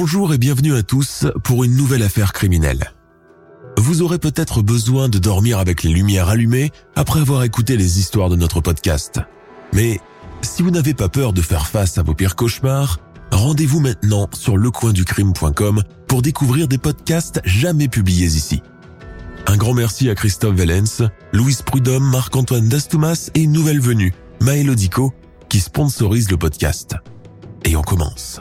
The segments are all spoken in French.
Bonjour et bienvenue à tous pour une nouvelle affaire criminelle. Vous aurez peut-être besoin de dormir avec les lumières allumées après avoir écouté les histoires de notre podcast. Mais si vous n'avez pas peur de faire face à vos pires cauchemars, rendez-vous maintenant sur lecoinducrime.com pour découvrir des podcasts jamais publiés ici. Un grand merci à Christophe Vellens, Louise Prudhomme, Marc-Antoine Dastumas et une nouvelle venue, Maëlodico, qui sponsorise le podcast. Et on commence.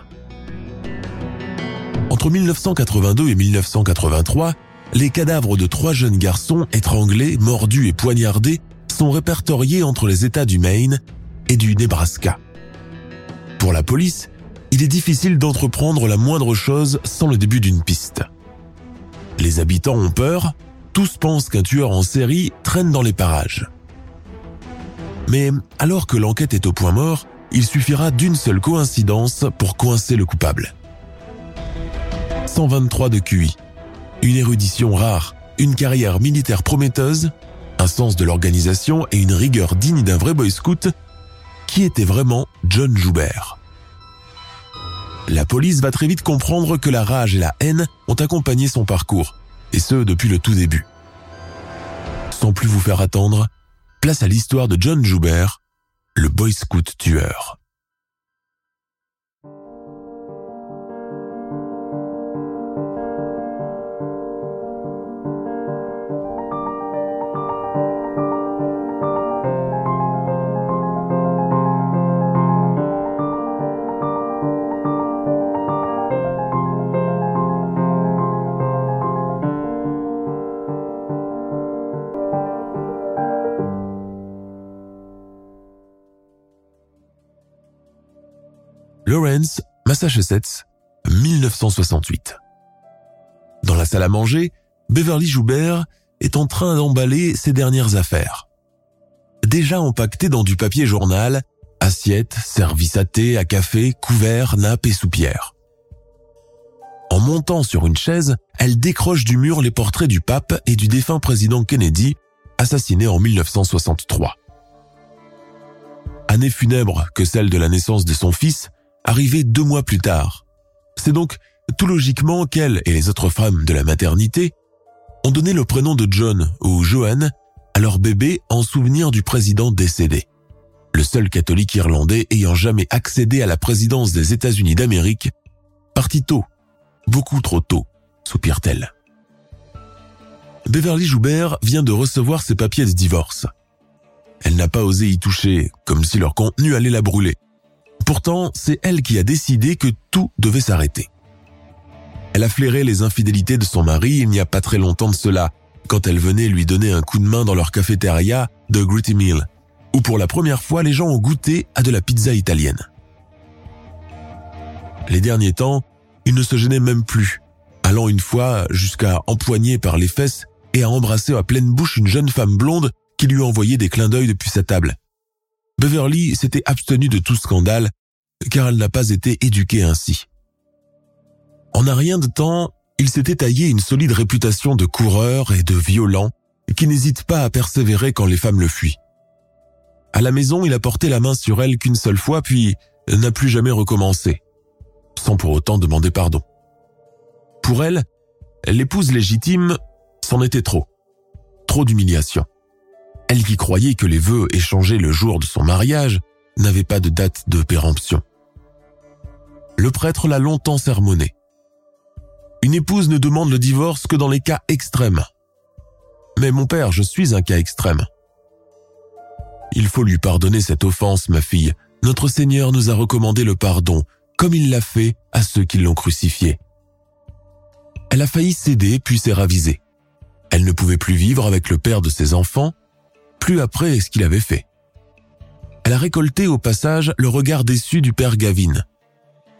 Entre 1982 et 1983, les cadavres de trois jeunes garçons étranglés, mordus et poignardés sont répertoriés entre les États du Maine et du Nebraska. Pour la police, il est difficile d'entreprendre la moindre chose sans le début d'une piste. Les habitants ont peur, tous pensent qu'un tueur en série traîne dans les parages. Mais alors que l'enquête est au point mort, il suffira d'une seule coïncidence pour coincer le coupable. 123 de QI, une érudition rare, une carrière militaire prometteuse, un sens de l'organisation et une rigueur digne d'un vrai boy scout, qui était vraiment John Joubert. La police va très vite comprendre que la rage et la haine ont accompagné son parcours, et ce depuis le tout début. Sans plus vous faire attendre, place à l'histoire de John Joubert, le boy scout tueur. Massachusetts, 1968. Dans la salle à manger, Beverly Joubert est en train d'emballer ses dernières affaires. Déjà empaquetées dans du papier journal, assiettes, services à thé, à café, couverts, nappes et soupières. En montant sur une chaise, elle décroche du mur les portraits du pape et du défunt président Kennedy, assassiné en 1963. Année funèbre que celle de la naissance de son fils, arrivée deux mois plus tard. C'est donc tout logiquement qu'elle et les autres femmes de la maternité ont donné le prénom de John ou Joanne à leur bébé en souvenir du président décédé. Le seul catholique irlandais ayant jamais accédé à la présidence des États-Unis d'Amérique, parti tôt, beaucoup trop tôt, soupire-t-elle. Beverly Joubert vient de recevoir ses papiers de divorce. Elle n'a pas osé y toucher, comme si leur contenu allait la brûler. Pourtant, c'est elle qui a décidé que tout devait s'arrêter. Elle a flairé les infidélités de son mari il n'y a pas très longtemps de cela, quand elle venait lui donner un coup de main dans leur cafétéria de Gritty Mill, où pour la première fois les gens ont goûté à de la pizza italienne. Les derniers temps, il ne se gênait même plus, allant une fois jusqu'à empoigner par les fesses et à embrasser à pleine bouche une jeune femme blonde qui lui envoyait des clins d'œil depuis sa table. Beverly s'était abstenue de tout scandale car elle n'a pas été éduquée ainsi. En un rien de temps, il s'était taillé une solide réputation de coureur et de violent qui n'hésite pas à persévérer quand les femmes le fuient. À la maison, il a porté la main sur elle qu'une seule fois puis n'a plus jamais recommencé, sans pour autant demander pardon. Pour elle, l'épouse légitime, c'en était trop. Trop d'humiliation. Elle qui croyait que les vœux échangés le jour de son mariage n'avaient pas de date de péremption. Le prêtre l'a longtemps sermonné. Une épouse ne demande le divorce que dans les cas extrêmes. Mais mon père, je suis un cas extrême. Il faut lui pardonner cette offense, ma fille. Notre Seigneur nous a recommandé le pardon, comme il l'a fait à ceux qui l'ont crucifié. Elle a failli céder puis s'est ravisée. Elle ne pouvait plus vivre avec le père de ses enfants, plus après ce qu'il avait fait. Elle a récolté au passage le regard déçu du père Gavin,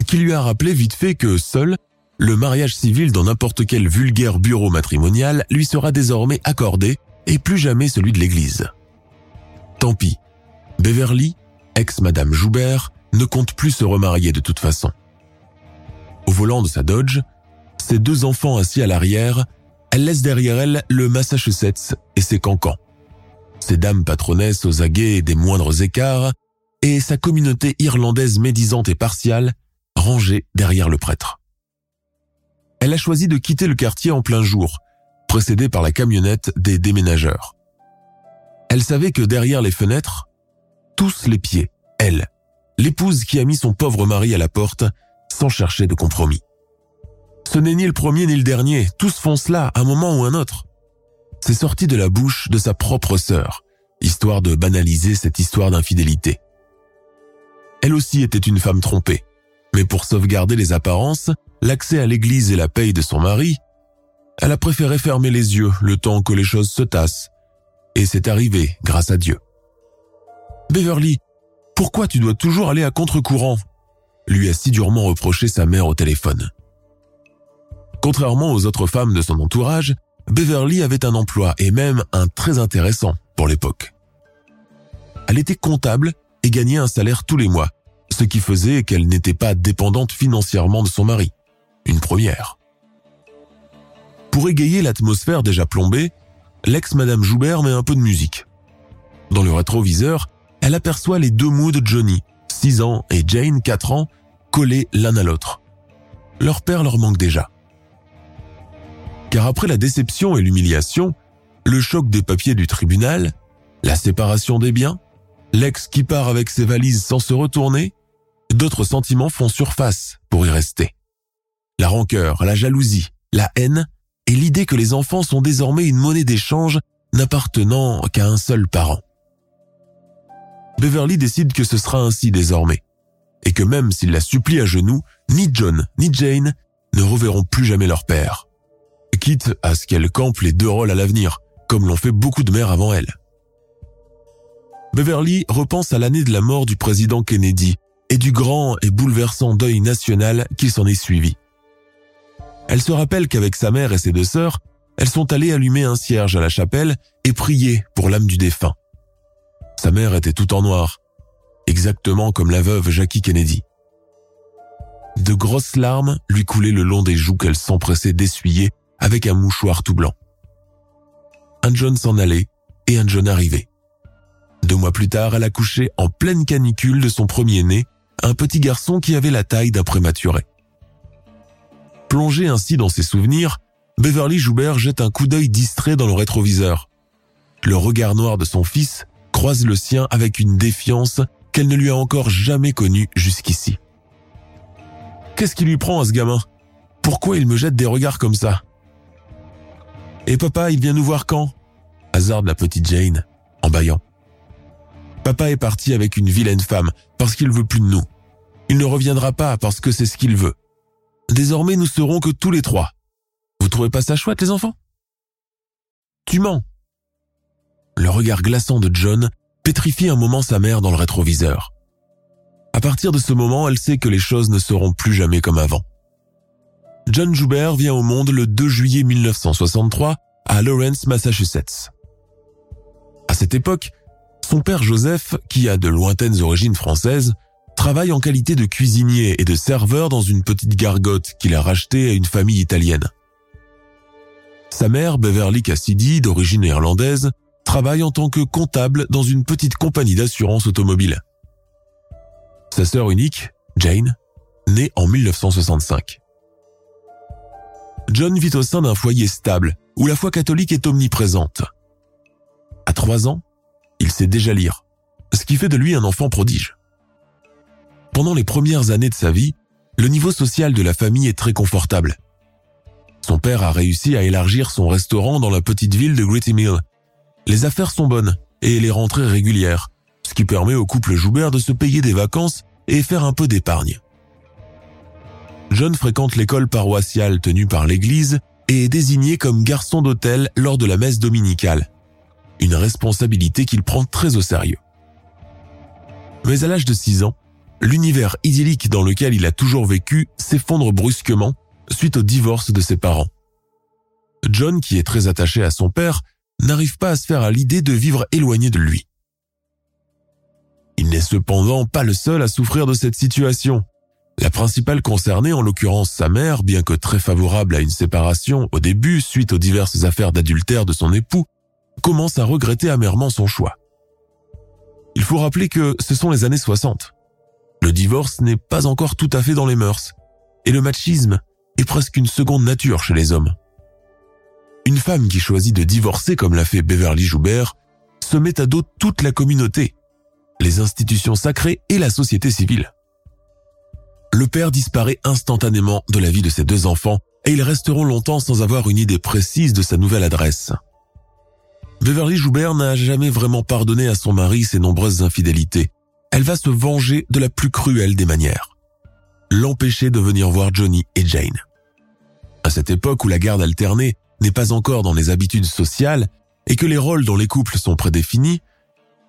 qui lui a rappelé vite fait que seul le mariage civil dans n'importe quel vulgaire bureau matrimonial lui sera désormais accordé et plus jamais celui de l'église. Tant pis, Beverly, ex-madame Joubert, ne compte plus se remarier de toute façon. Au volant de sa Dodge, ses deux enfants assis à l'arrière, elle laisse derrière elle le Massachusetts et ses cancans, ses dames patronesses aux aguets des moindres écarts et sa communauté irlandaise médisante et partiale rangée derrière le prêtre. Elle a choisi de quitter le quartier en plein jour, précédée par la camionnette des déménageurs. Elle savait que derrière les fenêtres, tous les pieds, elle, l'épouse qui a mis son pauvre mari à la porte sans chercher de compromis. Ce n'est ni le premier ni le dernier, tous font cela à un moment ou un autre. C'est sorti de la bouche de sa propre sœur, histoire de banaliser cette histoire d'infidélité. Elle aussi était une femme trompée, mais pour sauvegarder les apparences, l'accès à l'église et la paye de son mari, elle a préféré fermer les yeux le temps que les choses se tassent, et c'est arrivé grâce à Dieu. Beverly, pourquoi tu dois toujours aller à contre-courant? lui a si durement reproché sa mère au téléphone. Contrairement aux autres femmes de son entourage, Beverly avait un emploi et même un très intéressant pour l'époque. Elle était comptable et gagnait un salaire tous les mois, ce qui faisait qu'elle n'était pas dépendante financièrement de son mari. Une première. Pour égayer l'atmosphère déjà plombée, l'ex-madame Joubert met un peu de musique. Dans le rétroviseur, elle aperçoit les deux moods de Johnny, 6 ans, et Jane, 4 ans, collés l'un à l'autre. Leur père leur manque déjà. Car après la déception et l'humiliation, le choc des papiers du tribunal, la séparation des biens, l'ex qui part avec ses valises sans se retourner, d'autres sentiments font surface pour y rester. La rancœur, la jalousie, la haine et l'idée que les enfants sont désormais une monnaie d'échange n'appartenant qu'à un seul parent. Beverly décide que ce sera ainsi désormais, et que même s'il la supplie à genoux, ni John ni Jane ne reverront plus jamais leur père, quitte à ce qu'elle campe les deux rôles à l'avenir, comme l'ont fait beaucoup de mères avant elle. Beverly repense à l'année de la mort du président Kennedy et du grand et bouleversant deuil national qui s'en est suivi. Elle se rappelle qu'avec sa mère et ses deux sœurs, elles sont allées allumer un cierge à la chapelle et prier pour l'âme du défunt. Sa mère était tout en noir, exactement comme la veuve Jackie Kennedy. De grosses larmes lui coulaient le long des joues qu'elle s'empressait d'essuyer avec un mouchoir tout blanc. Un John s'en allait et un John arrivait. Deux mois plus tard, elle accouchait en pleine canicule de son premier-né, un petit garçon qui avait la taille d'un prématuré. Plongé ainsi dans ses souvenirs, Beverly Joubert jette un coup d'œil distrait dans le rétroviseur. Le regard noir de son fils croise le sien avec une défiance qu'elle ne lui a encore jamais connue jusqu'ici. Qu'est-ce qui lui prend à ce gamin? Pourquoi il me jette des regards comme ça? Et papa, il vient nous voir quand? Hasarde la petite Jane, en bâillant. Papa est parti avec une vilaine femme parce qu'il veut plus de nous. Il ne reviendra pas parce que c'est ce qu'il veut. Désormais, nous serons que tous les trois. Vous trouvez pas ça chouette, les enfants? Tu mens, le regard glaçant de John pétrifie un moment sa mère dans le rétroviseur. À partir de ce moment, elle sait que les choses ne seront plus jamais comme avant. John Joubert vient au monde le 2 juillet 1963 à Lawrence, Massachusetts. À cette époque, son père Joseph, qui a de lointaines origines françaises, travaille en qualité de cuisinier et de serveur dans une petite gargote qu'il a rachetée à une famille italienne. Sa mère, Beverly Cassidy, d'origine irlandaise, travaille en tant que comptable dans une petite compagnie d'assurance automobile. Sa sœur unique, Jane, née en 1965. John vit au sein d'un foyer stable où la foi catholique est omniprésente. À trois ans, il sait déjà lire, ce qui fait de lui un enfant prodige. Pendant les premières années de sa vie, le niveau social de la famille est très confortable. Son père a réussi à élargir son restaurant dans la petite ville de Gritty Mill les affaires sont bonnes et les rentrées régulières, ce qui permet au couple Joubert de se payer des vacances et faire un peu d'épargne. John fréquente l'école paroissiale tenue par l'église et est désigné comme garçon d'hôtel lors de la messe dominicale. Une responsabilité qu'il prend très au sérieux. Mais à l'âge de 6 ans, l'univers idyllique dans lequel il a toujours vécu s'effondre brusquement suite au divorce de ses parents. John, qui est très attaché à son père, n'arrive pas à se faire à l'idée de vivre éloigné de lui. Il n'est cependant pas le seul à souffrir de cette situation. La principale concernée, en l'occurrence sa mère, bien que très favorable à une séparation au début suite aux diverses affaires d'adultère de son époux, commence à regretter amèrement son choix. Il faut rappeler que ce sont les années 60. Le divorce n'est pas encore tout à fait dans les mœurs, et le machisme est presque une seconde nature chez les hommes. Une femme qui choisit de divorcer comme l'a fait Beverly Joubert se met à dos toute la communauté, les institutions sacrées et la société civile. Le père disparaît instantanément de la vie de ses deux enfants et ils resteront longtemps sans avoir une idée précise de sa nouvelle adresse. Beverly Joubert n'a jamais vraiment pardonné à son mari ses nombreuses infidélités. Elle va se venger de la plus cruelle des manières. L'empêcher de venir voir Johnny et Jane. À cette époque où la garde alternée n'est pas encore dans les habitudes sociales et que les rôles dans les couples sont prédéfinis,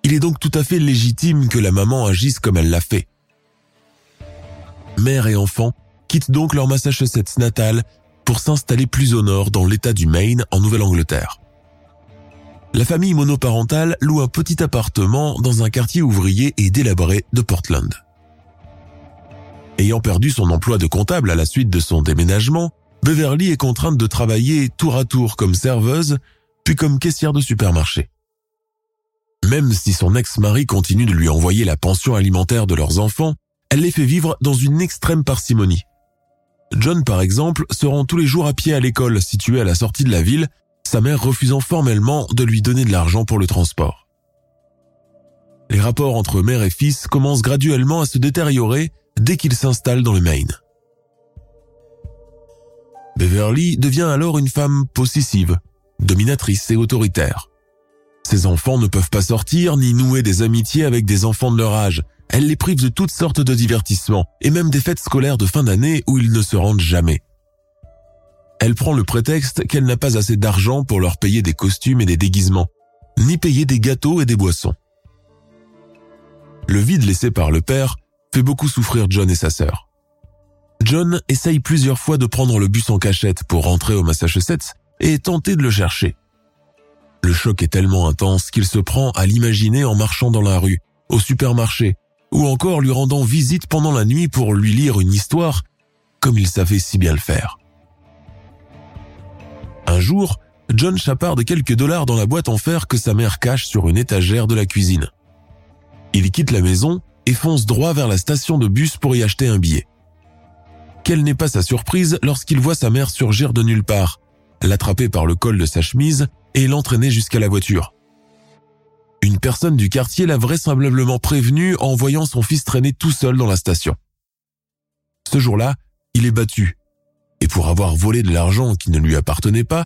il est donc tout à fait légitime que la maman agisse comme elle l'a fait. Mère et enfant quittent donc leur Massachusetts natal pour s'installer plus au nord dans l'État du Maine en Nouvelle-Angleterre la famille monoparentale loue un petit appartement dans un quartier ouvrier et délabré de Portland. Ayant perdu son emploi de comptable à la suite de son déménagement, Beverly est contrainte de travailler tour à tour comme serveuse, puis comme caissière de supermarché. Même si son ex-mari continue de lui envoyer la pension alimentaire de leurs enfants, elle les fait vivre dans une extrême parcimonie. John, par exemple, se rend tous les jours à pied à l'école située à la sortie de la ville sa mère refusant formellement de lui donner de l'argent pour le transport. Les rapports entre mère et fils commencent graduellement à se détériorer dès qu'il s'installe dans le Maine. Beverly devient alors une femme possessive, dominatrice et autoritaire. Ses enfants ne peuvent pas sortir ni nouer des amitiés avec des enfants de leur âge. Elle les prive de toutes sortes de divertissements et même des fêtes scolaires de fin d'année où ils ne se rendent jamais elle prend le prétexte qu'elle n'a pas assez d'argent pour leur payer des costumes et des déguisements, ni payer des gâteaux et des boissons. Le vide laissé par le père fait beaucoup souffrir John et sa sœur. John essaye plusieurs fois de prendre le bus en cachette pour rentrer au Massachusetts et est tenté de le chercher. Le choc est tellement intense qu'il se prend à l'imaginer en marchant dans la rue, au supermarché, ou encore lui rendant visite pendant la nuit pour lui lire une histoire, comme il savait si bien le faire. Un jour, John chaparde quelques dollars dans la boîte en fer que sa mère cache sur une étagère de la cuisine. Il quitte la maison et fonce droit vers la station de bus pour y acheter un billet. Quelle n'est pas sa surprise lorsqu'il voit sa mère surgir de nulle part, l'attraper par le col de sa chemise et l'entraîner jusqu'à la voiture. Une personne du quartier l'a vraisemblablement prévenu en voyant son fils traîner tout seul dans la station. Ce jour-là, il est battu et pour avoir volé de l'argent qui ne lui appartenait pas,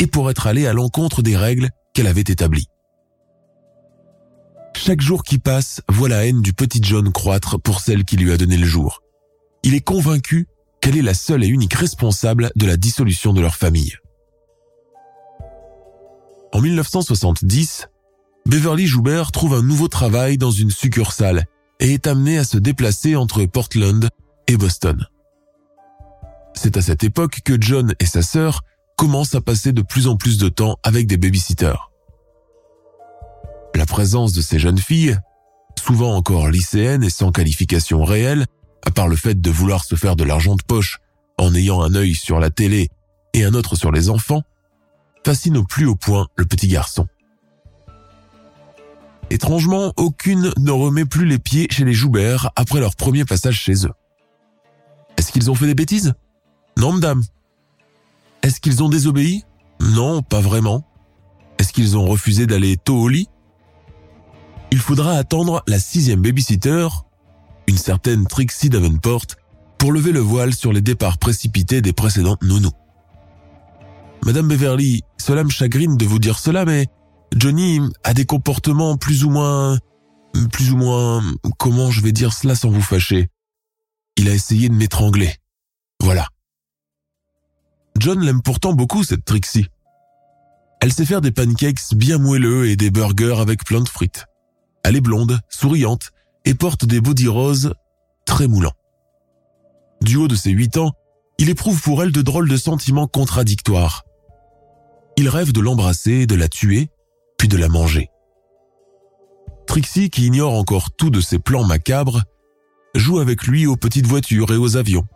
et pour être allé à l'encontre des règles qu'elle avait établies. Chaque jour qui passe voit la haine du petit John croître pour celle qui lui a donné le jour. Il est convaincu qu'elle est la seule et unique responsable de la dissolution de leur famille. En 1970, Beverly Joubert trouve un nouveau travail dans une succursale et est amenée à se déplacer entre Portland et Boston. C'est à cette époque que John et sa sœur commencent à passer de plus en plus de temps avec des babysitters. La présence de ces jeunes filles, souvent encore lycéennes et sans qualification réelle, à part le fait de vouloir se faire de l'argent de poche en ayant un œil sur la télé et un autre sur les enfants, fascine au plus haut point le petit garçon. Étrangement, aucune ne remet plus les pieds chez les Joubert après leur premier passage chez eux. Est-ce qu'ils ont fait des bêtises? Non, madame. Est-ce qu'ils ont désobéi? Non, pas vraiment. Est-ce qu'ils ont refusé d'aller tôt au lit? Il faudra attendre la sixième babysitter, une certaine Trixie Davenport, pour lever le voile sur les départs précipités des précédentes nounous. Madame Beverly, cela me chagrine de vous dire cela, mais Johnny a des comportements plus ou moins... plus ou moins... comment je vais dire cela sans vous fâcher? Il a essayé de m'étrangler. Voilà. John l'aime pourtant beaucoup, cette Trixie. Elle sait faire des pancakes bien moelleux et des burgers avec plein de frites. Elle est blonde, souriante et porte des body roses très moulants. Du haut de ses huit ans, il éprouve pour elle de drôles de sentiments contradictoires. Il rêve de l'embrasser, de la tuer, puis de la manger. Trixie, qui ignore encore tout de ses plans macabres, joue avec lui aux petites voitures et aux avions.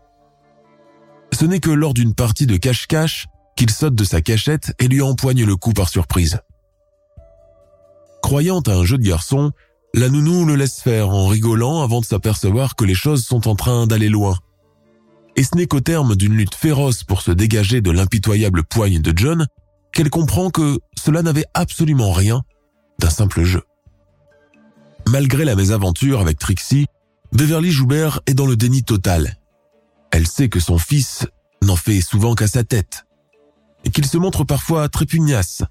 Ce n'est que lors d'une partie de cache-cache qu'il saute de sa cachette et lui empoigne le cou par surprise. Croyant à un jeu de garçon, la nounou le laisse faire en rigolant avant de s'apercevoir que les choses sont en train d'aller loin. Et ce n'est qu'au terme d'une lutte féroce pour se dégager de l'impitoyable poigne de John qu'elle comprend que cela n'avait absolument rien d'un simple jeu. Malgré la mésaventure avec Trixie, Beverly Joubert est dans le déni total. Elle sait que son fils n'en fait souvent qu'à sa tête et qu'il se montre parfois très pugnace.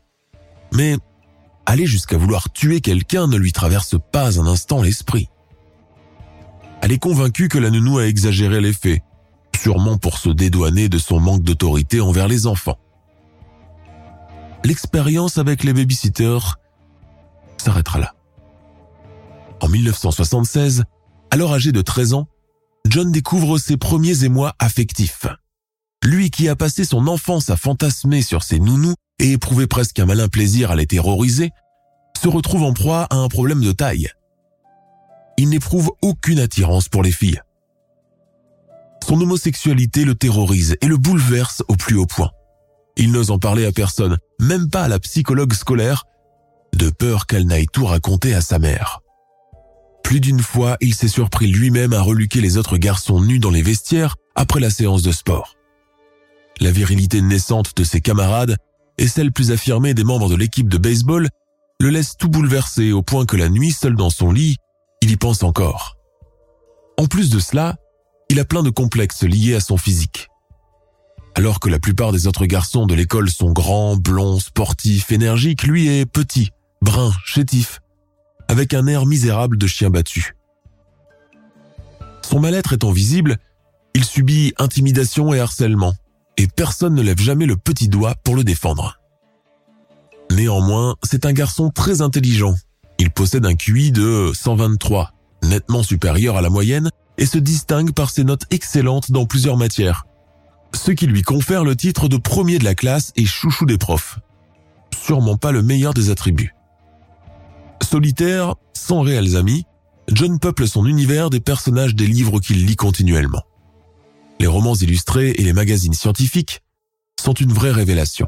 Mais aller jusqu'à vouloir tuer quelqu'un ne lui traverse pas un instant l'esprit. Elle est convaincue que la nounou a exagéré les faits, sûrement pour se dédouaner de son manque d'autorité envers les enfants. L'expérience avec les babysitters s'arrêtera là. En 1976, alors âgé de 13 ans, John découvre ses premiers émois affectifs. Lui qui a passé son enfance à fantasmer sur ses nounous et éprouvé presque un malin plaisir à les terroriser, se retrouve en proie à un problème de taille. Il n'éprouve aucune attirance pour les filles. Son homosexualité le terrorise et le bouleverse au plus haut point. Il n'ose en parler à personne, même pas à la psychologue scolaire, de peur qu'elle n'aille tout raconter à sa mère. Plus d'une fois, il s'est surpris lui-même à reluquer les autres garçons nus dans les vestiaires après la séance de sport. La virilité naissante de ses camarades et celle plus affirmée des membres de l'équipe de baseball le laisse tout bouleversé au point que la nuit, seul dans son lit, il y pense encore. En plus de cela, il a plein de complexes liés à son physique. Alors que la plupart des autres garçons de l'école sont grands, blonds, sportifs, énergiques, lui est petit, brun, chétif, avec un air misérable de chien battu. Son mal-être étant visible, il subit intimidation et harcèlement, et personne ne lève jamais le petit doigt pour le défendre. Néanmoins, c'est un garçon très intelligent. Il possède un QI de 123, nettement supérieur à la moyenne, et se distingue par ses notes excellentes dans plusieurs matières. Ce qui lui confère le titre de premier de la classe et chouchou des profs. Sûrement pas le meilleur des attributs. Solitaire, sans réels amis, John peuple son univers des personnages des livres qu'il lit continuellement. Les romans illustrés et les magazines scientifiques sont une vraie révélation.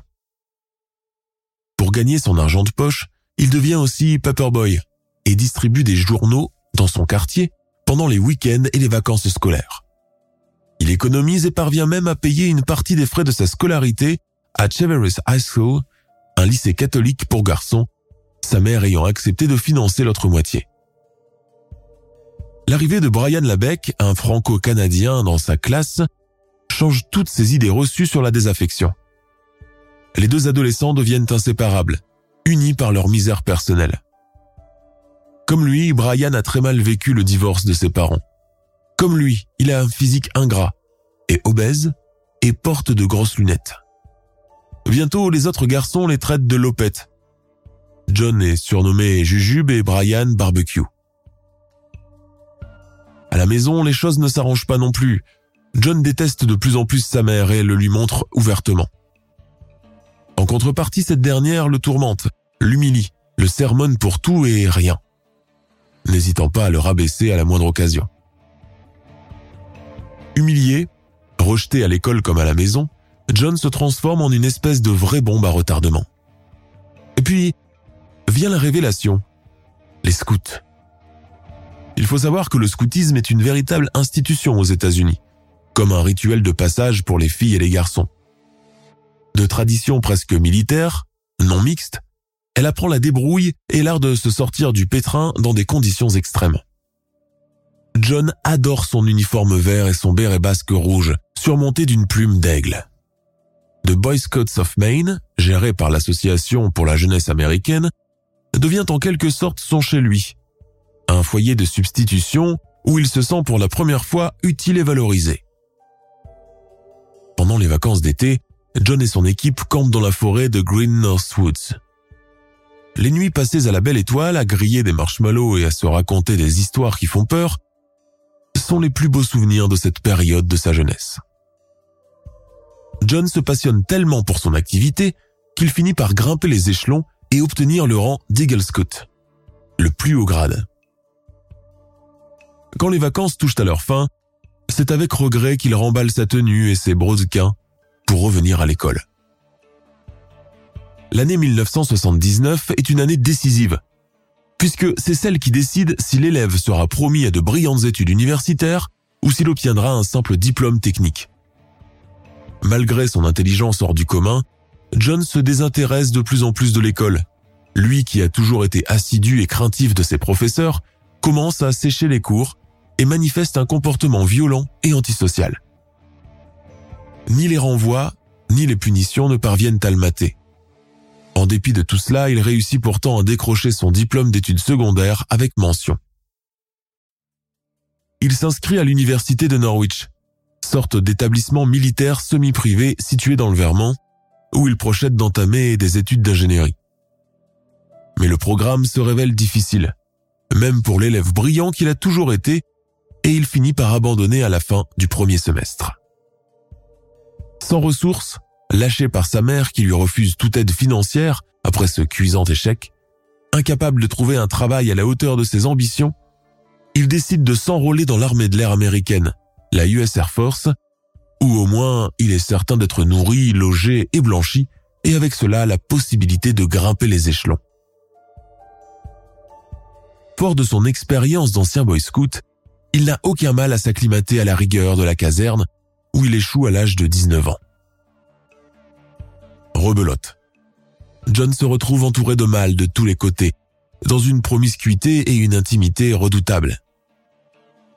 Pour gagner son argent de poche, il devient aussi paperboy et distribue des journaux dans son quartier pendant les week-ends et les vacances scolaires. Il économise et parvient même à payer une partie des frais de sa scolarité à Cheverus High School, un lycée catholique pour garçons, sa mère ayant accepté de financer l'autre moitié. L'arrivée de Brian Labec, un franco-canadien dans sa classe, change toutes ses idées reçues sur la désaffection les deux adolescents deviennent inséparables, unis par leur misère personnelle. Comme lui, Brian a très mal vécu le divorce de ses parents. Comme lui, il a un physique ingrat, est obèse et porte de grosses lunettes. Bientôt, les autres garçons les traitent de lopette. John est surnommé Jujube et Brian Barbecue. À la maison, les choses ne s'arrangent pas non plus. John déteste de plus en plus sa mère et le lui montre ouvertement. En contrepartie, cette dernière le tourmente, l'humilie, le sermonne pour tout et rien, n'hésitant pas à le rabaisser à la moindre occasion. Humilié, rejeté à l'école comme à la maison, John se transforme en une espèce de vraie bombe à retardement. Et puis, vient la révélation. Les scouts. Il faut savoir que le scoutisme est une véritable institution aux États-Unis, comme un rituel de passage pour les filles et les garçons. De tradition presque militaire, non mixte, elle apprend la débrouille et l'art de se sortir du pétrin dans des conditions extrêmes. John adore son uniforme vert et son béret basque rouge, surmonté d'une plume d'aigle. The Boy Scouts of Maine, géré par l'Association pour la jeunesse américaine, devient en quelque sorte son chez lui. Un foyer de substitution où il se sent pour la première fois utile et valorisé. Pendant les vacances d'été, John et son équipe campent dans la forêt de Green North Woods. Les nuits passées à la belle étoile, à griller des marshmallows et à se raconter des histoires qui font peur, sont les plus beaux souvenirs de cette période de sa jeunesse. John se passionne tellement pour son activité qu'il finit par grimper les échelons et obtenir le rang d'Eagle Scout, le plus haut grade. Quand les vacances touchent à leur fin, c'est avec regret qu'il remballe sa tenue et ses brodequins pour revenir à l'école. L'année 1979 est une année décisive, puisque c'est celle qui décide si l'élève sera promis à de brillantes études universitaires ou s'il obtiendra un simple diplôme technique. Malgré son intelligence hors du commun, John se désintéresse de plus en plus de l'école. Lui qui a toujours été assidu et craintif de ses professeurs, commence à sécher les cours et manifeste un comportement violent et antisocial. Ni les renvois, ni les punitions ne parviennent à le mater. En dépit de tout cela, il réussit pourtant à décrocher son diplôme d'études secondaires avec mention. Il s'inscrit à l'université de Norwich, sorte d'établissement militaire semi-privé situé dans le Vermont, où il projette d'entamer des études d'ingénierie. Mais le programme se révèle difficile, même pour l'élève brillant qu'il a toujours été, et il finit par abandonner à la fin du premier semestre. Sans ressources, lâché par sa mère qui lui refuse toute aide financière après ce cuisant échec, incapable de trouver un travail à la hauteur de ses ambitions, il décide de s'enrôler dans l'armée de l'air américaine, la US Air Force, où au moins il est certain d'être nourri, logé et blanchi, et avec cela la possibilité de grimper les échelons. Fort de son expérience d'ancien boy scout, il n'a aucun mal à s'acclimater à la rigueur de la caserne, où il échoue à l'âge de 19 ans. Rebelote. John se retrouve entouré de mal de tous les côtés, dans une promiscuité et une intimité redoutables.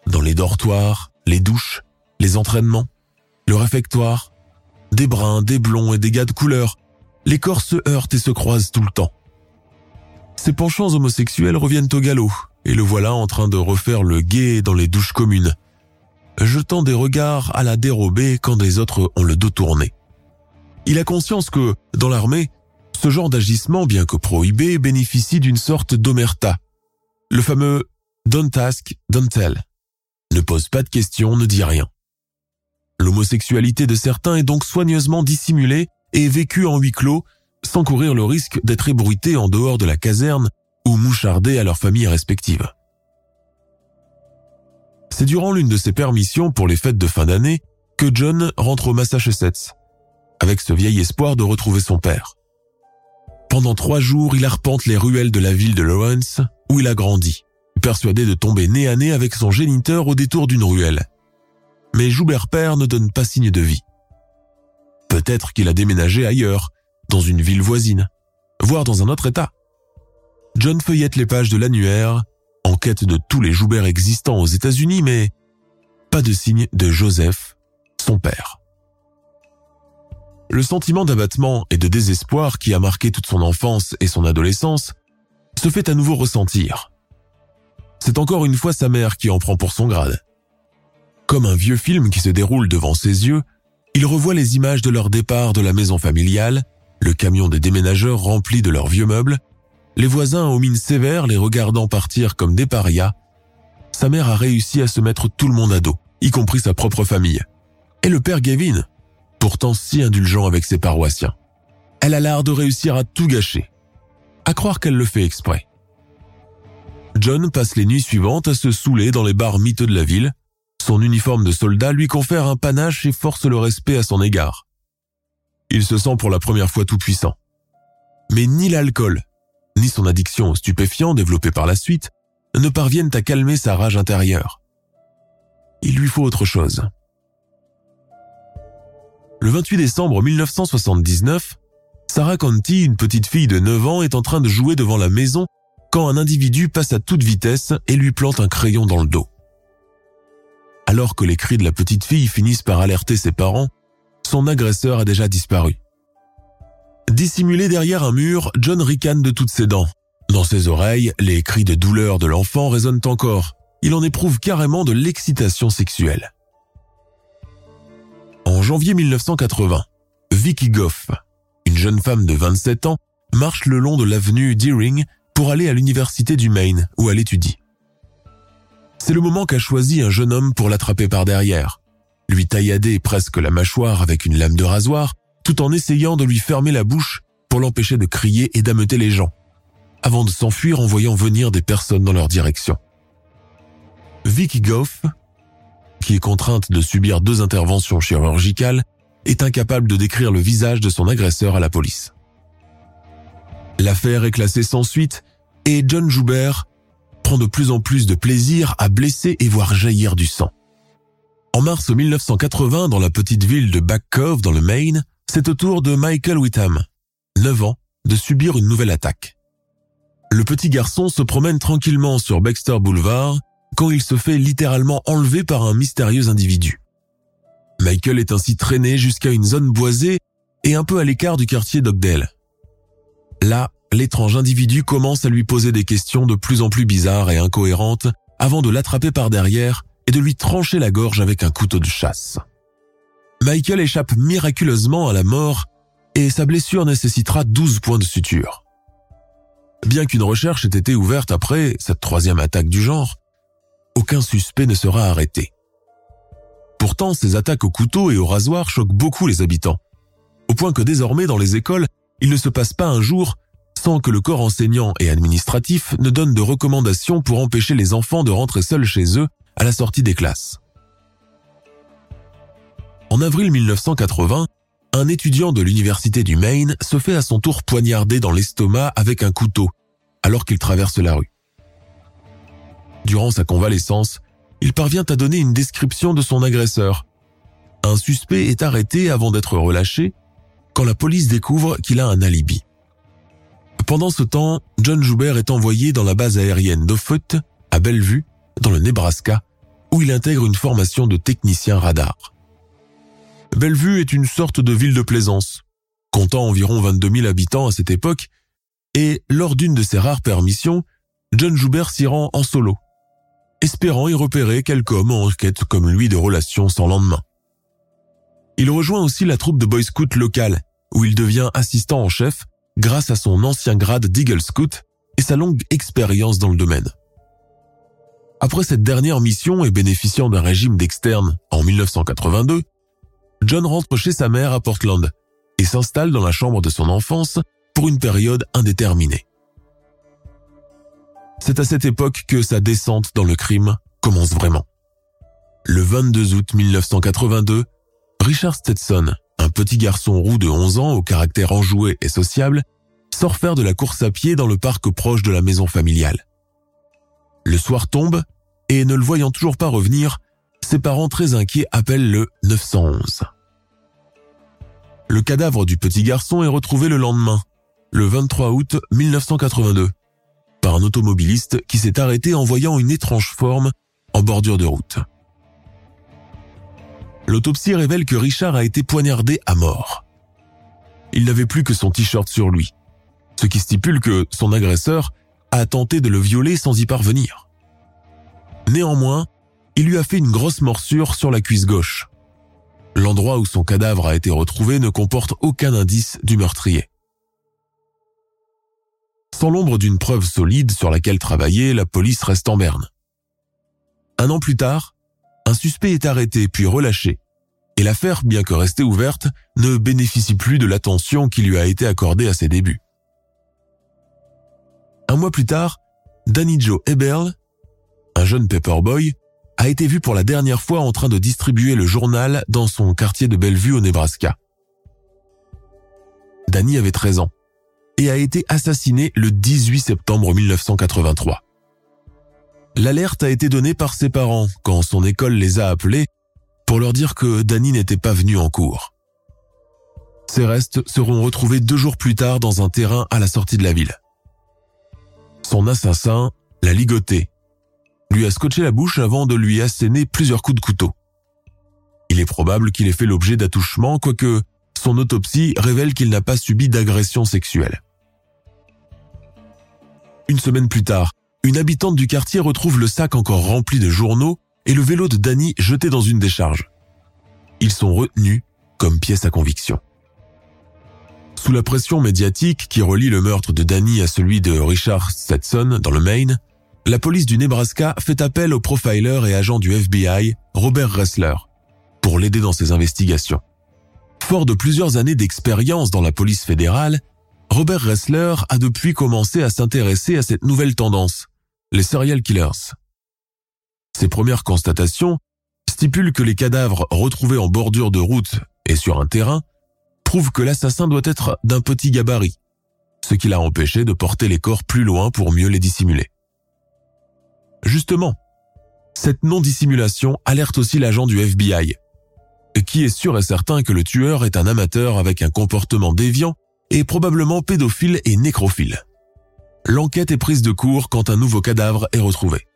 Dans les dortoirs, les douches, les entraînements, le réfectoire, des bruns, des blonds et des gars de couleur, les corps se heurtent et se croisent tout le temps. Ses penchants homosexuels reviennent au galop, et le voilà en train de refaire le guet dans les douches communes, jetant des regards à la dérobée quand des autres ont le dos tourné. Il a conscience que, dans l'armée, ce genre d'agissement, bien que prohibé, bénéficie d'une sorte d'omerta. Le fameux don't ask, don't tell. Ne pose pas de questions, ne dit rien. L'homosexualité de certains est donc soigneusement dissimulée et vécue en huis clos, sans courir le risque d'être ébruité en dehors de la caserne ou mouchardé à leur famille respective. C'est durant l'une de ses permissions pour les fêtes de fin d'année que John rentre au Massachusetts, avec ce vieil espoir de retrouver son père. Pendant trois jours, il arpente les ruelles de la ville de Lawrence, où il a grandi, persuadé de tomber nez à nez avec son géniteur au détour d'une ruelle. Mais Joubert père ne donne pas signe de vie. Peut-être qu'il a déménagé ailleurs, dans une ville voisine, voire dans un autre état. John feuillette les pages de l'annuaire, en quête de tous les Joubert existants aux États-Unis, mais pas de signe de Joseph, son père. Le sentiment d'abattement et de désespoir qui a marqué toute son enfance et son adolescence se fait à nouveau ressentir. C'est encore une fois sa mère qui en prend pour son grade. Comme un vieux film qui se déroule devant ses yeux, il revoit les images de leur départ de la maison familiale, le camion des déménageurs rempli de leurs vieux meubles, les voisins aux mines sévères les regardant partir comme des parias. Sa mère a réussi à se mettre tout le monde à dos, y compris sa propre famille. Et le père Gavin, pourtant si indulgent avec ses paroissiens. Elle a l'art de réussir à tout gâcher. À croire qu'elle le fait exprès. John passe les nuits suivantes à se saouler dans les bars miteux de la ville. Son uniforme de soldat lui confère un panache et force le respect à son égard. Il se sent pour la première fois tout puissant. Mais ni l'alcool, ni son addiction aux stupéfiants développée par la suite ne parviennent à calmer sa rage intérieure. Il lui faut autre chose. Le 28 décembre 1979, Sarah Conti, une petite fille de 9 ans, est en train de jouer devant la maison quand un individu passe à toute vitesse et lui plante un crayon dans le dos. Alors que les cris de la petite fille finissent par alerter ses parents, son agresseur a déjà disparu. Dissimulé derrière un mur, John ricane de toutes ses dents. Dans ses oreilles, les cris de douleur de l'enfant résonnent encore. Il en éprouve carrément de l'excitation sexuelle. En janvier 1980, Vicky Goff, une jeune femme de 27 ans, marche le long de l'avenue Deering pour aller à l'université du Maine où elle étudie. C'est le moment qu'a choisi un jeune homme pour l'attraper par derrière, lui taillader presque la mâchoire avec une lame de rasoir, tout en essayant de lui fermer la bouche pour l'empêcher de crier et d'ameuter les gens, avant de s'enfuir en voyant venir des personnes dans leur direction. Vicky Goff, qui est contrainte de subir deux interventions chirurgicales, est incapable de décrire le visage de son agresseur à la police. L'affaire est classée sans suite et John Joubert de plus en plus de plaisir à blesser et voir jaillir du sang. En mars 1980, dans la petite ville de Back Cove dans le Maine, c'est au tour de Michael Whitham, 9 ans, de subir une nouvelle attaque. Le petit garçon se promène tranquillement sur Baxter Boulevard quand il se fait littéralement enlever par un mystérieux individu. Michael est ainsi traîné jusqu'à une zone boisée et un peu à l'écart du quartier d'Ogdale. Là, l'étrange individu commence à lui poser des questions de plus en plus bizarres et incohérentes avant de l'attraper par derrière et de lui trancher la gorge avec un couteau de chasse. Michael échappe miraculeusement à la mort et sa blessure nécessitera 12 points de suture. Bien qu'une recherche ait été ouverte après cette troisième attaque du genre, aucun suspect ne sera arrêté. Pourtant, ces attaques au couteau et au rasoir choquent beaucoup les habitants, au point que désormais dans les écoles, il ne se passe pas un jour que le corps enseignant et administratif ne donne de recommandations pour empêcher les enfants de rentrer seuls chez eux à la sortie des classes. En avril 1980, un étudiant de l'université du Maine se fait à son tour poignarder dans l'estomac avec un couteau alors qu'il traverse la rue. Durant sa convalescence, il parvient à donner une description de son agresseur. Un suspect est arrêté avant d'être relâché quand la police découvre qu'il a un alibi. Pendant ce temps, John Joubert est envoyé dans la base aérienne d'Offutt, à Bellevue, dans le Nebraska, où il intègre une formation de technicien radar. Bellevue est une sorte de ville de plaisance, comptant environ 22 000 habitants à cette époque, et lors d'une de ses rares permissions, John Joubert s'y rend en solo espérant y repérer quelque homme en quête comme lui de relations sans lendemain. Il rejoint aussi la troupe de Boy Scout locale, où il devient assistant en chef grâce à son ancien grade d'Eagle Scout et sa longue expérience dans le domaine. Après cette dernière mission et bénéficiant d'un régime d'externe en 1982, John rentre chez sa mère à Portland et s'installe dans la chambre de son enfance pour une période indéterminée. C'est à cette époque que sa descente dans le crime commence vraiment. Le 22 août 1982, Richard Stetson, un petit garçon roux de 11 ans au caractère enjoué et sociable, sort faire de la course à pied dans le parc proche de la maison familiale. Le soir tombe et ne le voyant toujours pas revenir, ses parents très inquiets appellent le 911. Le cadavre du petit garçon est retrouvé le lendemain, le 23 août 1982, par un automobiliste qui s'est arrêté en voyant une étrange forme en bordure de route. L'autopsie révèle que Richard a été poignardé à mort. Il n'avait plus que son t-shirt sur lui, ce qui stipule que son agresseur a tenté de le violer sans y parvenir. Néanmoins, il lui a fait une grosse morsure sur la cuisse gauche. L'endroit où son cadavre a été retrouvé ne comporte aucun indice du meurtrier. Sans l'ombre d'une preuve solide sur laquelle travailler, la police reste en berne. Un an plus tard, un suspect est arrêté puis relâché, et l'affaire, bien que restée ouverte, ne bénéficie plus de l'attention qui lui a été accordée à ses débuts. Un mois plus tard, Danny Joe Eberl, un jeune paperboy, a été vu pour la dernière fois en train de distribuer le journal dans son quartier de Bellevue au Nebraska. Danny avait 13 ans et a été assassiné le 18 septembre 1983. L'alerte a été donnée par ses parents quand son école les a appelés pour leur dire que Danny n'était pas venu en cours. Ses restes seront retrouvés deux jours plus tard dans un terrain à la sortie de la ville. Son assassin l'a ligoté, lui a scotché la bouche avant de lui asséner plusieurs coups de couteau. Il est probable qu'il ait fait l'objet d'attouchements, quoique son autopsie révèle qu'il n'a pas subi d'agression sexuelle. Une semaine plus tard, une habitante du quartier retrouve le sac encore rempli de journaux et le vélo de Danny jeté dans une décharge. Ils sont retenus comme pièce à conviction. Sous la pression médiatique qui relie le meurtre de Danny à celui de Richard Stetson dans le Maine, la police du Nebraska fait appel au profiler et agent du FBI, Robert Ressler, pour l'aider dans ses investigations. Fort de plusieurs années d'expérience dans la police fédérale, Robert Ressler a depuis commencé à s'intéresser à cette nouvelle tendance, les serial killers. Ses premières constatations stipulent que les cadavres retrouvés en bordure de route et sur un terrain prouvent que l'assassin doit être d'un petit gabarit, ce qui l'a empêché de porter les corps plus loin pour mieux les dissimuler. Justement, cette non-dissimulation alerte aussi l'agent du FBI, qui est sûr et certain que le tueur est un amateur avec un comportement déviant et probablement pédophile et nécrophile. L'enquête est prise de court quand un nouveau cadavre est retrouvé.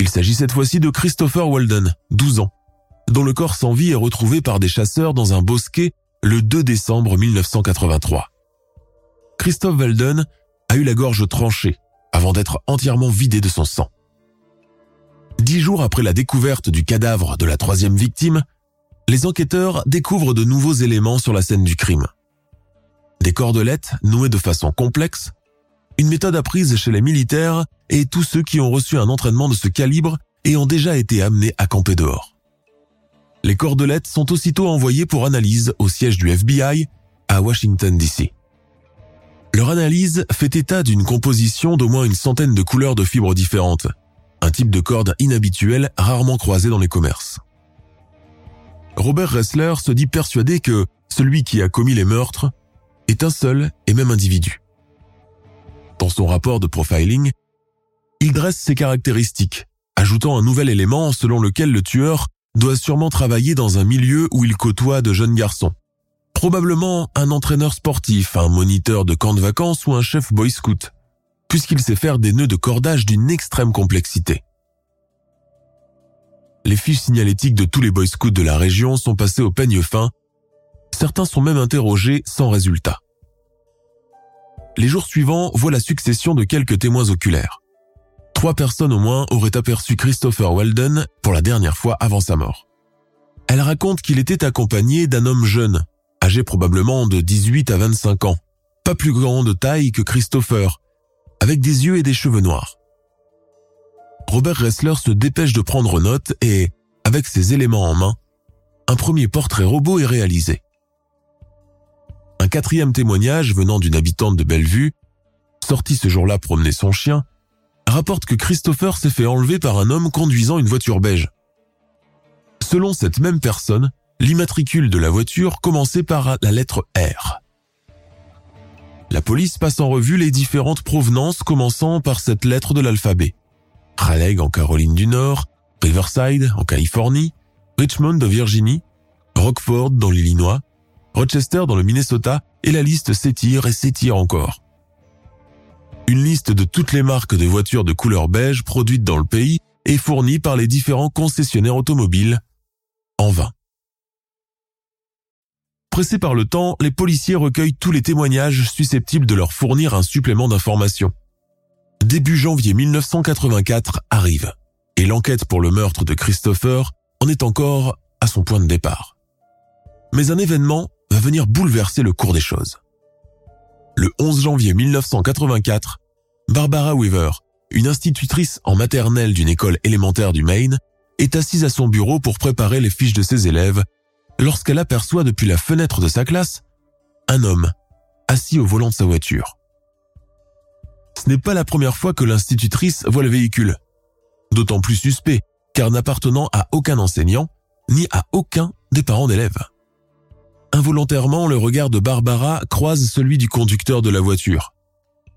Il s'agit cette fois-ci de Christopher Walden, 12 ans, dont le corps sans vie est retrouvé par des chasseurs dans un bosquet le 2 décembre 1983. Christophe Walden a eu la gorge tranchée avant d'être entièrement vidé de son sang. Dix jours après la découverte du cadavre de la troisième victime, les enquêteurs découvrent de nouveaux éléments sur la scène du crime. Des cordelettes nouées de façon complexe, une méthode apprise chez les militaires et tous ceux qui ont reçu un entraînement de ce calibre et ont déjà été amenés à camper dehors. Les cordelettes sont aussitôt envoyées pour analyse au siège du FBI à Washington, D.C. Leur analyse fait état d'une composition d'au moins une centaine de couleurs de fibres différentes, un type de corde inhabituel rarement croisé dans les commerces. Robert Ressler se dit persuadé que celui qui a commis les meurtres est un seul et même individu. Dans son rapport de profiling, il dresse ses caractéristiques, ajoutant un nouvel élément selon lequel le tueur doit sûrement travailler dans un milieu où il côtoie de jeunes garçons. Probablement un entraîneur sportif, un moniteur de camp de vacances ou un chef boy scout, puisqu'il sait faire des nœuds de cordage d'une extrême complexité. Les fiches signalétiques de tous les Boy Scouts de la région sont passées au peigne fin. Certains sont même interrogés sans résultat. Les jours suivants voient la succession de quelques témoins oculaires. Trois personnes au moins auraient aperçu Christopher Walden pour la dernière fois avant sa mort. Elles racontent qu'il était accompagné d'un homme jeune, âgé probablement de 18 à 25 ans, pas plus grand de taille que Christopher, avec des yeux et des cheveux noirs. Robert Ressler se dépêche de prendre note et, avec ses éléments en main, un premier portrait robot est réalisé. Un quatrième témoignage venant d'une habitante de Bellevue, sortie ce jour-là promener son chien, rapporte que Christopher s'est fait enlever par un homme conduisant une voiture beige. Selon cette même personne, l'immatricule de la voiture commençait par la lettre R. La police passe en revue les différentes provenances commençant par cette lettre de l'alphabet. Raleigh en Caroline du Nord, Riverside en Californie, Richmond de Virginie, Rockford dans l'Illinois, Rochester dans le Minnesota et la liste s'étire et s'étire encore. Une liste de toutes les marques de voitures de couleur beige produites dans le pays est fournie par les différents concessionnaires automobiles en vain. Pressés par le temps, les policiers recueillent tous les témoignages susceptibles de leur fournir un supplément d'informations début janvier 1984 arrive et l'enquête pour le meurtre de Christopher en est encore à son point de départ. Mais un événement va venir bouleverser le cours des choses. Le 11 janvier 1984, Barbara Weaver, une institutrice en maternelle d'une école élémentaire du Maine, est assise à son bureau pour préparer les fiches de ses élèves lorsqu'elle aperçoit depuis la fenêtre de sa classe un homme assis au volant de sa voiture. Ce n'est pas la première fois que l'institutrice voit le véhicule. D'autant plus suspect, car n'appartenant à aucun enseignant, ni à aucun des parents d'élèves. Involontairement, le regard de Barbara croise celui du conducteur de la voiture.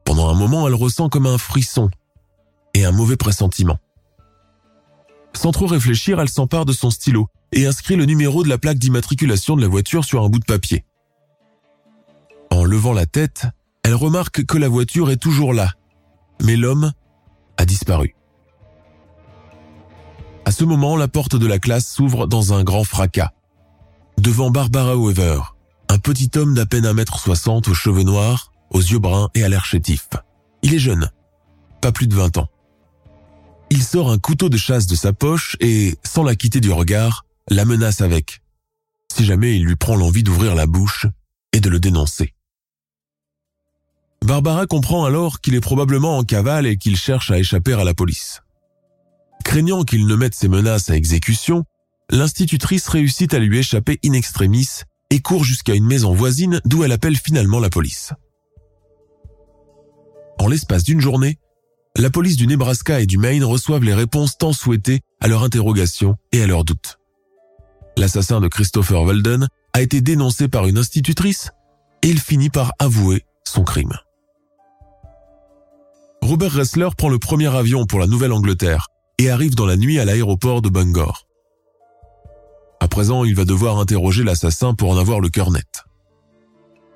Pendant un moment, elle ressent comme un frisson et un mauvais pressentiment. Sans trop réfléchir, elle s'empare de son stylo et inscrit le numéro de la plaque d'immatriculation de la voiture sur un bout de papier. En levant la tête, elle remarque que la voiture est toujours là, mais l'homme a disparu. À ce moment, la porte de la classe s'ouvre dans un grand fracas. Devant Barbara Weaver, un petit homme d'à peine un mètre soixante aux cheveux noirs, aux yeux bruns et à l'air chétif. Il est jeune, pas plus de 20 ans. Il sort un couteau de chasse de sa poche et, sans la quitter du regard, la menace avec. Si jamais il lui prend l'envie d'ouvrir la bouche, et de le dénoncer. Barbara comprend alors qu'il est probablement en cavale et qu'il cherche à échapper à la police. Craignant qu'il ne mette ses menaces à exécution, l'institutrice réussit à lui échapper in extremis et court jusqu'à une maison voisine d'où elle appelle finalement la police. En l'espace d'une journée, la police du Nebraska et du Maine reçoivent les réponses tant souhaitées à leurs interrogations et à leurs doutes. L'assassin de Christopher Walden a été dénoncé par une institutrice et il finit par avouer son crime. Robert Ressler prend le premier avion pour la Nouvelle-Angleterre et arrive dans la nuit à l'aéroport de Bangor. À présent, il va devoir interroger l'assassin pour en avoir le cœur net.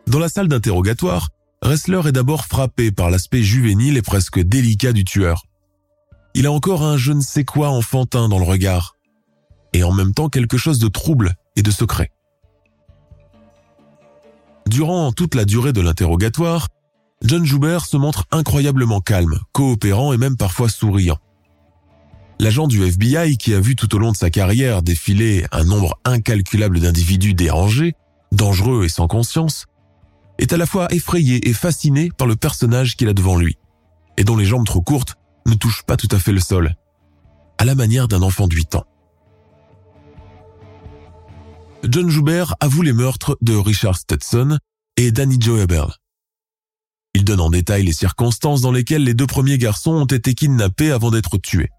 Dans la salle d'interrogatoire, Ressler est d'abord frappé par l'aspect juvénile et presque délicat du tueur. Il a encore un je ne sais quoi enfantin dans le regard, et en même temps quelque chose de trouble et de secret. Durant toute la durée de l'interrogatoire, John Joubert se montre incroyablement calme, coopérant et même parfois souriant. L'agent du FBI qui a vu tout au long de sa carrière défiler un nombre incalculable d'individus dérangés, dangereux et sans conscience, est à la fois effrayé et fasciné par le personnage qu'il a devant lui, et dont les jambes trop courtes ne touchent pas tout à fait le sol, à la manière d'un enfant de 8 ans. John Joubert avoue les meurtres de Richard Stetson et Danny Joe. Il donne en détail les circonstances dans lesquelles les deux premiers garçons ont été kidnappés avant d'être tués.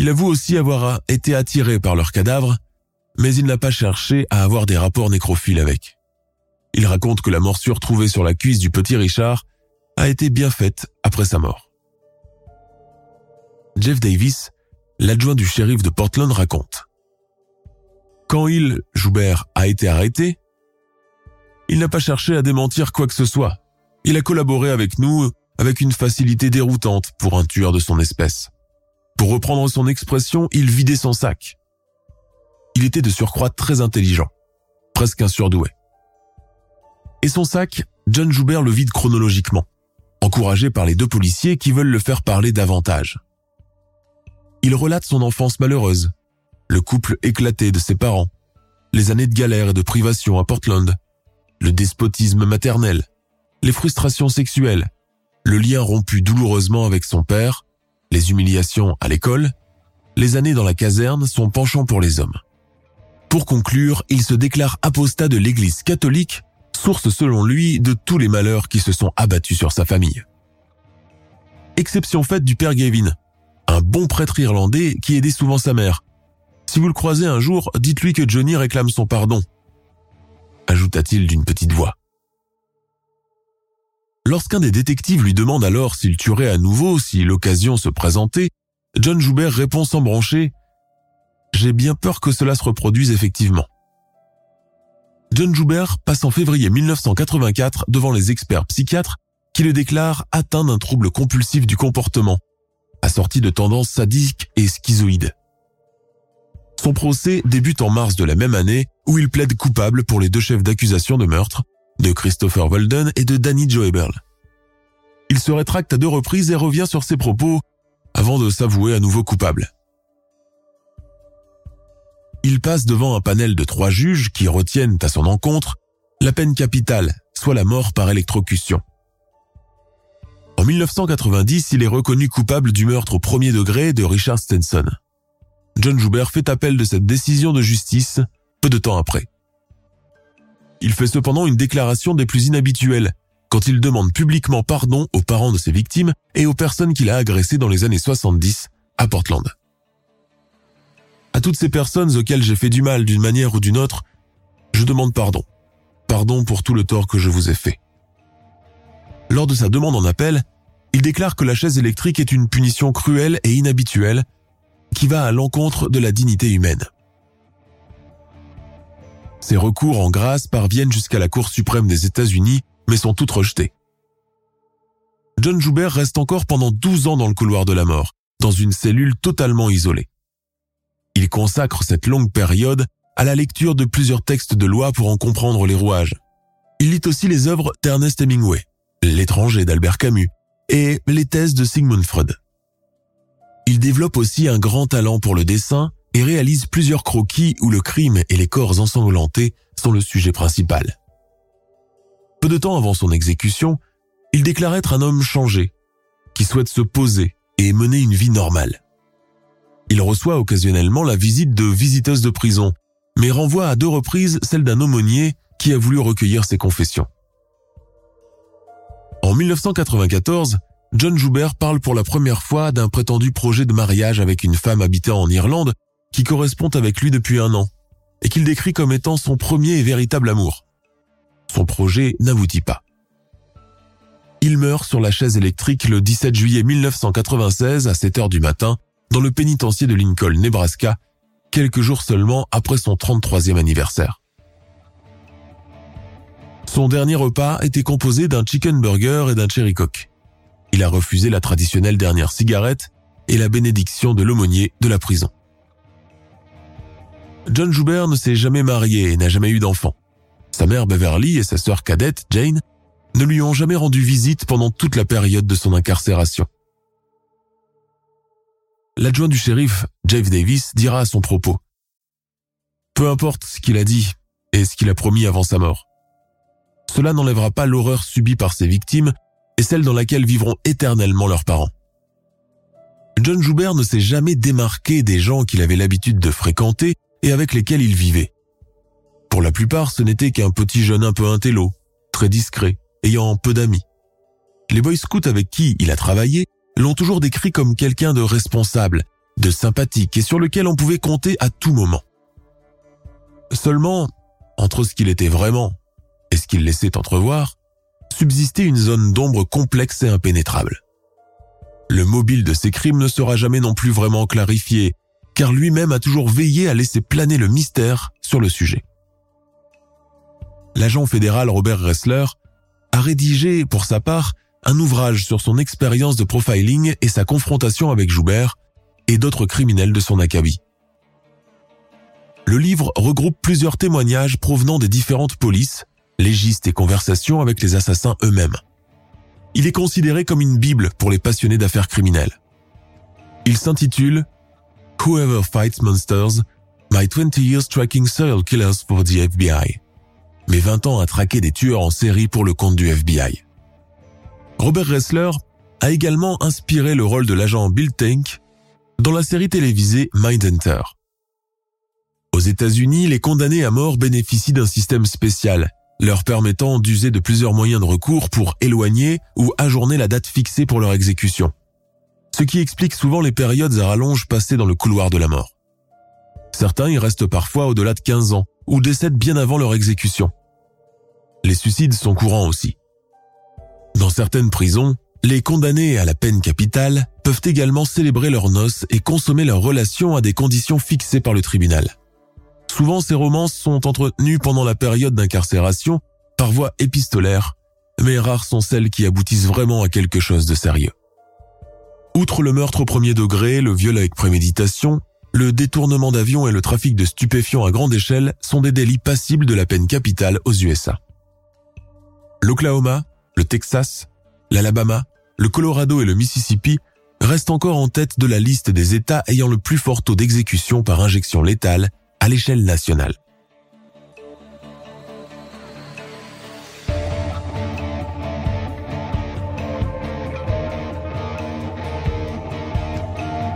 Il avoue aussi avoir été attiré par leurs cadavres, mais il n'a pas cherché à avoir des rapports nécrophiles avec. Il raconte que la morsure trouvée sur la cuisse du petit Richard a été bien faite après sa mort. Jeff Davis, l'adjoint du shérif de Portland, raconte. Quand il, Joubert, a été arrêté, il n'a pas cherché à démentir quoi que ce soit. Il a collaboré avec nous avec une facilité déroutante pour un tueur de son espèce. Pour reprendre son expression, il vidait son sac. Il était de surcroît très intelligent, presque un surdoué. Et son sac, John Joubert le vide chronologiquement, encouragé par les deux policiers qui veulent le faire parler davantage. Il relate son enfance malheureuse, le couple éclaté de ses parents, les années de galère et de privation à Portland, le despotisme maternel, les frustrations sexuelles, le lien rompu douloureusement avec son père, les humiliations à l'école, les années dans la caserne, son penchant pour les hommes. Pour conclure, il se déclare apostat de l'Église catholique source selon lui de tous les malheurs qui se sont abattus sur sa famille. Exception faite du père Gavin, un bon prêtre irlandais qui aidait souvent sa mère. Si vous le croisez un jour, dites-lui que Johnny réclame son pardon, ajouta-t-il d'une petite voix. Lorsqu'un des détectives lui demande alors s'il tuerait à nouveau si l'occasion se présentait, John Joubert répond sans broncher « J'ai bien peur que cela se reproduise effectivement ». John Joubert passe en février 1984 devant les experts psychiatres qui le déclarent atteint d'un trouble compulsif du comportement, assorti de tendances sadiques et schizoïdes. Son procès débute en mars de la même année où il plaide coupable pour les deux chefs d'accusation de meurtre, de Christopher Walden et de Danny Joe Eberl. Il se rétracte à deux reprises et revient sur ses propos avant de s'avouer à nouveau coupable il passe devant un panel de trois juges qui retiennent à son encontre la peine capitale, soit la mort par électrocution. En 1990, il est reconnu coupable du meurtre au premier degré de Richard Stenson. John Joubert fait appel de cette décision de justice peu de temps après. Il fait cependant une déclaration des plus inhabituelles quand il demande publiquement pardon aux parents de ses victimes et aux personnes qu'il a agressées dans les années 70 à Portland. À toutes ces personnes auxquelles j'ai fait du mal d'une manière ou d'une autre, je demande pardon. Pardon pour tout le tort que je vous ai fait. Lors de sa demande en appel, il déclare que la chaise électrique est une punition cruelle et inhabituelle qui va à l'encontre de la dignité humaine. Ses recours en grâce parviennent jusqu'à la Cour suprême des États-Unis, mais sont toutes rejetés. John Joubert reste encore pendant 12 ans dans le couloir de la mort, dans une cellule totalement isolée. Il consacre cette longue période à la lecture de plusieurs textes de loi pour en comprendre les rouages. Il lit aussi les œuvres d'Ernest Hemingway, L'étranger d'Albert Camus et les thèses de Sigmund Freud. Il développe aussi un grand talent pour le dessin et réalise plusieurs croquis où le crime et les corps ensanglantés sont le sujet principal. Peu de temps avant son exécution, il déclare être un homme changé, qui souhaite se poser et mener une vie normale. Il reçoit occasionnellement la visite de visiteuses de prison, mais renvoie à deux reprises celle d'un aumônier qui a voulu recueillir ses confessions. En 1994, John Joubert parle pour la première fois d'un prétendu projet de mariage avec une femme habitant en Irlande qui correspond avec lui depuis un an et qu'il décrit comme étant son premier et véritable amour. Son projet n'aboutit pas. Il meurt sur la chaise électrique le 17 juillet 1996 à 7 heures du matin dans le pénitencier de Lincoln, Nebraska, quelques jours seulement après son 33e anniversaire. Son dernier repas était composé d'un chicken burger et d'un cherry coke. Il a refusé la traditionnelle dernière cigarette et la bénédiction de l'aumônier de la prison. John Joubert ne s'est jamais marié et n'a jamais eu d'enfant. Sa mère Beverly et sa sœur cadette Jane ne lui ont jamais rendu visite pendant toute la période de son incarcération. L'adjoint du shérif, Jeff Davis, dira à son propos Peu importe ce qu'il a dit et ce qu'il a promis avant sa mort. Cela n'enlèvera pas l'horreur subie par ses victimes et celle dans laquelle vivront éternellement leurs parents. John Joubert ne s'est jamais démarqué des gens qu'il avait l'habitude de fréquenter et avec lesquels il vivait. Pour la plupart, ce n'était qu'un petit jeune un peu intello, très discret, ayant peu d'amis. Les boy scouts avec qui il a travaillé l'ont toujours décrit comme quelqu'un de responsable, de sympathique et sur lequel on pouvait compter à tout moment. Seulement, entre ce qu'il était vraiment et ce qu'il laissait entrevoir, subsistait une zone d'ombre complexe et impénétrable. Le mobile de ces crimes ne sera jamais non plus vraiment clarifié, car lui-même a toujours veillé à laisser planer le mystère sur le sujet. L'agent fédéral Robert Ressler a rédigé, pour sa part, un ouvrage sur son expérience de profiling et sa confrontation avec Joubert et d'autres criminels de son acabit. Le livre regroupe plusieurs témoignages provenant des différentes polices, légistes et conversations avec les assassins eux-mêmes. Il est considéré comme une bible pour les passionnés d'affaires criminelles. Il s'intitule Whoever Fights Monsters, My 20 Years Tracking Serial Killers for the FBI mais 20 ans à traquer des tueurs en série pour le compte du FBI. Robert Ressler a également inspiré le rôle de l'agent Bill Tank dans la série télévisée Mindhunter. Aux États-Unis, les condamnés à mort bénéficient d'un système spécial, leur permettant d'user de plusieurs moyens de recours pour éloigner ou ajourner la date fixée pour leur exécution. Ce qui explique souvent les périodes à rallonge passées dans le couloir de la mort. Certains y restent parfois au-delà de 15 ans ou décèdent bien avant leur exécution. Les suicides sont courants aussi. Dans certaines prisons, les condamnés à la peine capitale peuvent également célébrer leurs noces et consommer leurs relations à des conditions fixées par le tribunal. Souvent, ces romances sont entretenues pendant la période d'incarcération par voie épistolaire, mais rares sont celles qui aboutissent vraiment à quelque chose de sérieux. Outre le meurtre au premier degré, le viol avec préméditation, le détournement d'avion et le trafic de stupéfiants à grande échelle sont des délits passibles de la peine capitale aux USA. L'Oklahoma, le Texas, l'Alabama, le Colorado et le Mississippi restent encore en tête de la liste des États ayant le plus fort taux d'exécution par injection létale à l'échelle nationale.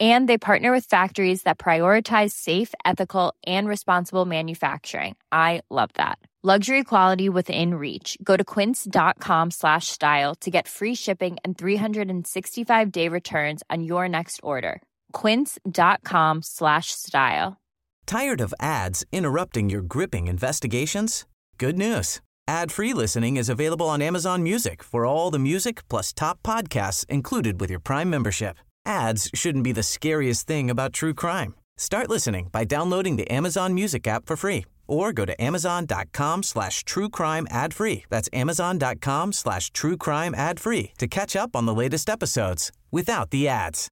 And they partner with factories that prioritize safe, ethical, and responsible manufacturing. I love that. Luxury quality within reach. Go to quince.com slash style to get free shipping and 365 day returns on your next order. Quince.com slash style. Tired of ads interrupting your gripping investigations? Good news. Ad-free listening is available on Amazon Music for all the music plus top podcasts included with your Prime membership. Ads shouldn't be the scariest thing about true crime. Start listening by downloading the Amazon Music app for free or go to amazon.com slash true crime ad free. That's amazon.com slash true crime ad free to catch up on the latest episodes without the ads.